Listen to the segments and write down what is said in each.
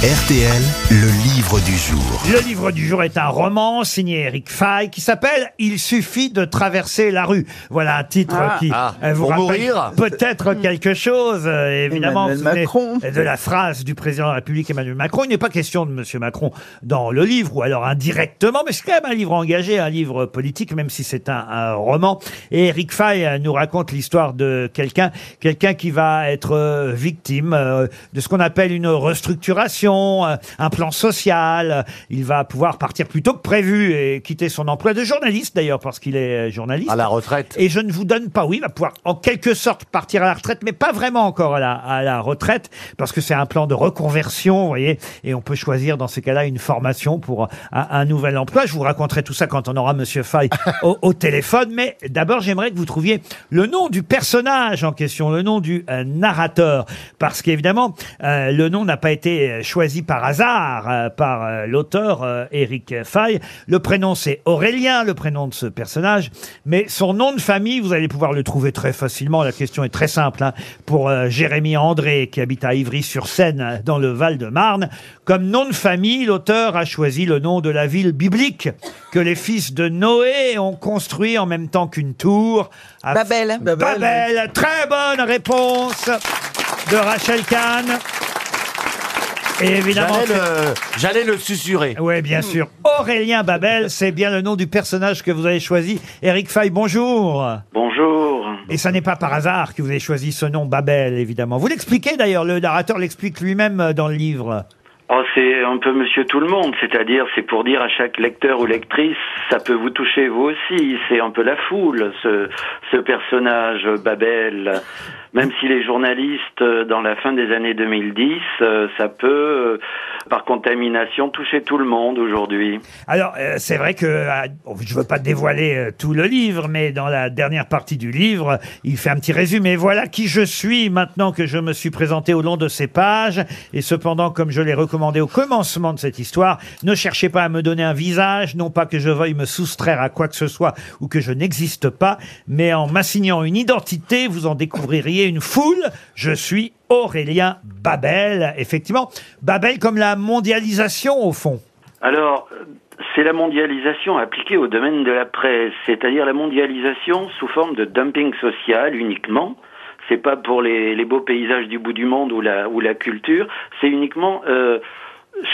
RTL, le livre du jour. Le livre du jour est un roman signé Eric Fay qui s'appelle Il suffit de traverser la rue. Voilà un titre Ah. qui Ah, euh, vous pour rappelle mourir peut-être quelque chose. euh, évidemment, Emmanuel vous souvenez Macron. de la phrase du président de la République Emmanuel Macron. Il n'est pas question de Monsieur Macron dans le livre ou alors indirectement, mais c'est quand même un livre engagé, un livre politique, même si c'est un, un roman. Et Eric Fay euh, nous raconte l'histoire de quelqu'un, quelqu'un qui va être euh, victime euh, de ce qu'on appelle une restructuration, euh, un plan social. Il va pouvoir partir plus tôt que prévu et quitter son emploi de journaliste d'ailleurs parce qu'il est euh, journaliste. À la retraite. Et je ne vous donne pas, oui, il va pouvoir en quelque sorte partir à la retraite, mais pas vraiment encore à la, à la retraite, parce que c'est un plan de reconversion, vous voyez, et on peut choisir dans ces cas-là une formation pour un, un nouvel emploi. Je vous raconterai tout ça quand on aura Monsieur Fay au, au téléphone, mais d'abord j'aimerais que vous trouviez le nom du personnage en question, le nom du euh, narrateur, parce qu'évidemment euh, le nom n'a pas été euh, choisi par hasard euh, par euh, l'auteur euh, Eric Fay. Le prénom c'est Aurélien, le prénom de ce personnage, mais son nom de famille, vous allez pouvoir le trouver très facilement. La question est très simple hein, pour euh, Jérémy André qui habite à Ivry-sur-Seine euh, dans le Val-de-Marne. Comme nom de famille, l'auteur a choisi le nom de la ville biblique que les fils de Noé ont construit en même temps qu'une tour. à Babel. Babel. Très bonne réponse de Rachel Kahn. Et évidemment. J'allais le, j'allais le susurrer. Oui, bien sûr. Aurélien Babel, c'est bien le nom du personnage que vous avez choisi. Eric Fay, bonjour. Bonjour. Et ça n'est pas par hasard que vous avez choisi ce nom Babel, évidemment. Vous l'expliquez d'ailleurs, le narrateur l'explique lui-même euh, dans le livre. Oh, c'est un peu Monsieur Tout le Monde, c'est-à-dire c'est pour dire à chaque lecteur ou lectrice, ça peut vous toucher vous aussi. C'est un peu la foule, ce, ce personnage Babel. Même s'il est journaliste euh, dans la fin des années 2010, euh, ça peut, euh, par contamination, toucher tout le monde aujourd'hui. Alors, euh, c'est vrai que euh, bon, je veux pas dévoiler euh, tout le livre, mais dans la dernière partie du livre, il fait un petit résumé. Voilà qui je suis maintenant que je me suis présenté au long de ces pages. Et cependant, comme je l'ai recommandé au commencement de cette histoire, ne cherchez pas à me donner un visage, non pas que je veuille me soustraire à quoi que ce soit ou que je n'existe pas, mais en m'assignant une identité, vous en découvririez une foule. Je suis Aurélien Babel. Effectivement, Babel comme la mondialisation au fond. Alors, c'est la mondialisation appliquée au domaine de la presse, c'est-à-dire la mondialisation sous forme de dumping social uniquement. C'est pas pour les, les beaux paysages du bout du monde ou la, ou la culture, c'est uniquement euh,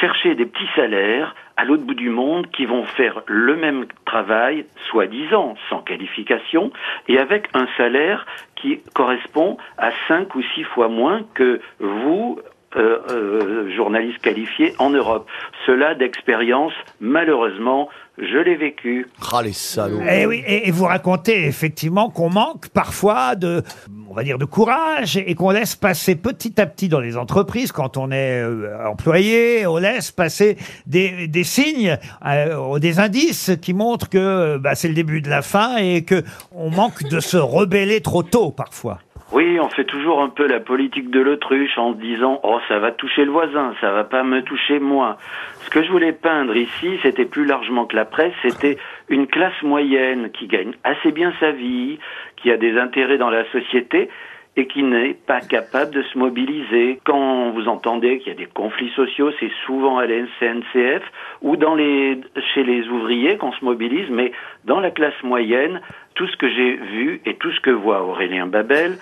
chercher des petits salaires à l'autre bout du monde qui vont faire le même travail, soi-disant, sans qualification, et avec un salaire qui correspond à cinq ou six fois moins que vous, euh, euh, journaliste qualifié en Europe. Cela d'expérience, malheureusement, je l'ai vécu. Ah, les salauds. Et Eh oui, et, et vous racontez effectivement qu'on manque parfois de, va dire, de courage et qu'on laisse passer petit à petit dans les entreprises quand on est euh, employé, on laisse passer des, des signes, euh, des indices qui montrent que bah, c'est le début de la fin et que on manque de se rebeller trop tôt parfois. Oui, on fait toujours un peu la politique de l'autruche en disant oh ça va toucher le voisin, ça va pas me toucher moi. Ce que je voulais peindre ici, c'était plus largement que la presse, c'était une classe moyenne qui gagne assez bien sa vie, qui a des intérêts dans la société et qui n'est pas capable de se mobiliser. Quand vous entendez qu'il y a des conflits sociaux, c'est souvent à la SNCF ou chez les ouvriers qu'on se mobilise, mais dans la classe moyenne, tout ce que j'ai vu et tout ce que voit Aurélien Babel,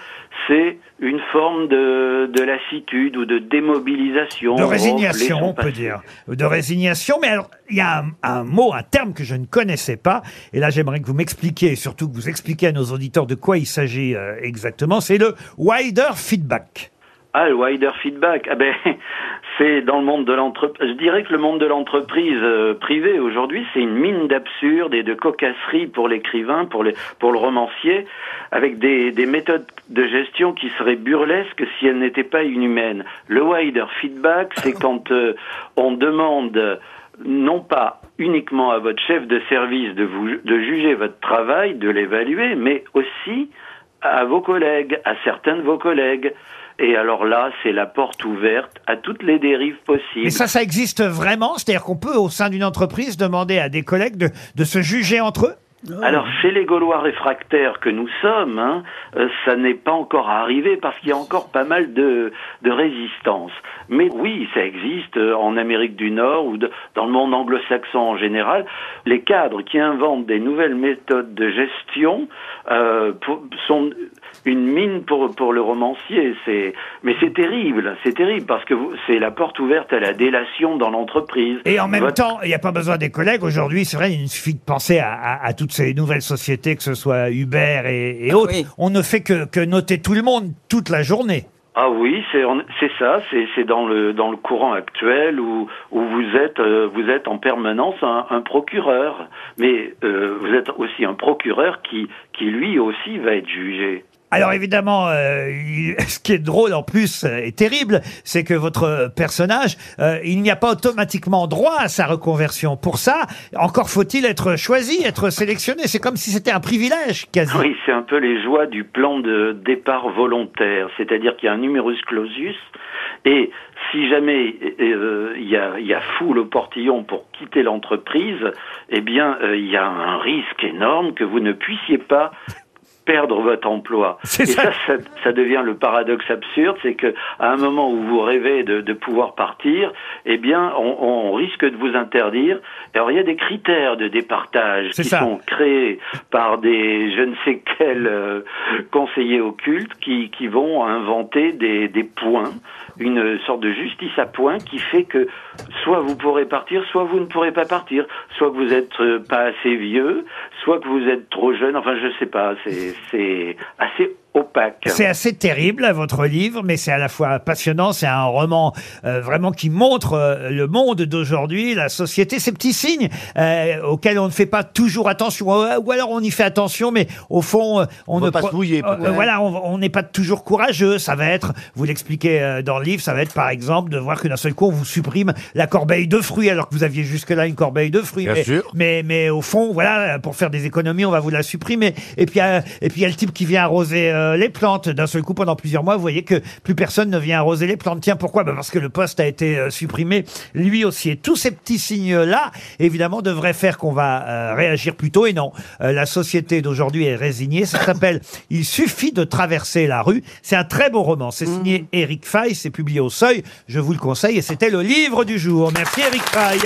c'est une forme de, de lassitude ou de démobilisation. De résignation, on peut dire. De résignation. Mais alors, il y a un, un mot, un terme que je ne connaissais pas. Et là, j'aimerais que vous m'expliquiez, et surtout que vous expliquiez à nos auditeurs de quoi il s'agit euh, exactement. C'est le wider feedback. Ah, le wider feedback. Ah ben, c'est dans le monde de l'entreprise. Je dirais que le monde de l'entreprise euh, privée aujourd'hui, c'est une mine d'absurde et de cocasserie pour l'écrivain, pour, les, pour le romancier, avec des, des méthodes de gestion qui seraient burlesques si elles n'étaient pas inhumaines. Le wider feedback, c'est quand euh, on demande non pas uniquement à votre chef de service de vous de juger votre travail, de l'évaluer, mais aussi à vos collègues, à certains de vos collègues. Et alors là, c'est la porte ouverte à toutes les dérives possibles. Et ça, ça existe vraiment? C'est-à-dire qu'on peut, au sein d'une entreprise, demander à des collègues de, de se juger entre eux? Alors, chez les Gaulois réfractaires que nous sommes, hein, euh, ça n'est pas encore arrivé parce qu'il y a encore pas mal de, de résistance. Mais oui, ça existe euh, en Amérique du Nord ou de- dans le monde anglo-saxon en général. Les cadres qui inventent des nouvelles méthodes de gestion euh, pour- sont une mine pour pour le romancier. C'est mais c'est terrible, c'est terrible parce que c'est la porte ouverte à la délation dans l'entreprise. Et en même Votre- temps, il n'y a pas besoin des collègues. Aujourd'hui, c'est vrai, il suffit de penser à, à- à toutes ces nouvelles sociétés, que ce soit Uber et, et Ah autres. oui. On ne fait que, que noter tout le monde toute la journée. Ah oui, c'est c'est ça, c'est c'est dans le dans le courant actuel où où vous êtes euh, vous êtes en permanence un, un procureur, mais euh, vous êtes aussi un procureur qui qui lui aussi va être jugé. Alors évidemment, euh, ce qui est drôle en plus euh, et terrible, c'est que votre personnage, euh, il n'y a pas automatiquement droit à sa reconversion. Pour ça, encore faut-il être choisi, être sélectionné. C'est comme si c'était un privilège quasi. Oui, c'est un peu les joies du plan de départ volontaire, c'est-à-dire qu'il y a un numerus clausus et si jamais euh, il y, a, il y a foule au portillon pour quitter l'entreprise, eh bien euh, il y a un risque énorme que vous ne puissiez pas perdre votre emploi. Et ça. ça, ça, ça devient le paradoxe absurde, c'est que à un moment où vous rêvez de, de pouvoir partir, eh bien, on, on risque de vous interdire. Alors, il y a des critères de départage qui ça. sont créés par des je ne sais quels euh, conseillers occultes qui, qui vont inventer des, des points, une sorte de justice à points qui fait que soit vous pourrez partir, soit vous ne pourrez pas partir, soit que vous êtes euh, pas assez vieux, soit que vous êtes trop jeune. Enfin, je sais pas. C'est c'est assez opaque. C'est assez terrible, votre livre, mais c'est à la fois passionnant. C'est un roman euh, vraiment qui montre euh, le monde d'aujourd'hui, la société, ces petits signes euh, auxquels on ne fait pas toujours attention, ou ou alors on y fait attention, mais au fond, euh, on, On ne veut pas pro- se mouiller, Euh, voilà, on n'est pas toujours courageux. Ça va être, vous l'expliquez euh, dans le livre, ça va être par exemple de voir que d'un seul coup on vous supprime la corbeille de fruits alors que vous aviez jusque-là une corbeille de fruits. Bien mais, sûr. mais mais au fond, voilà, pour faire des économies, on va vous la supprimer. Et puis euh, et puis il y a le type qui vient arroser euh, les plantes. D'un seul coup, pendant plusieurs mois, vous voyez que plus personne ne vient arroser les plantes. Tiens, pourquoi? Ben Parce que le poste a été euh, supprimé lui aussi. Et tous ces petits signes-là, évidemment, devraient faire qu'on va euh, réagir plus tôt. Et non, Euh, la société d'aujourd'hui est résignée. Ça s'appelle Il suffit de traverser la rue. C'est un très beau roman. C'est signé Eric Fay. C'est publié au Seuil. Je vous le conseille. Et c'était le livre du jour. Merci Eric Fay.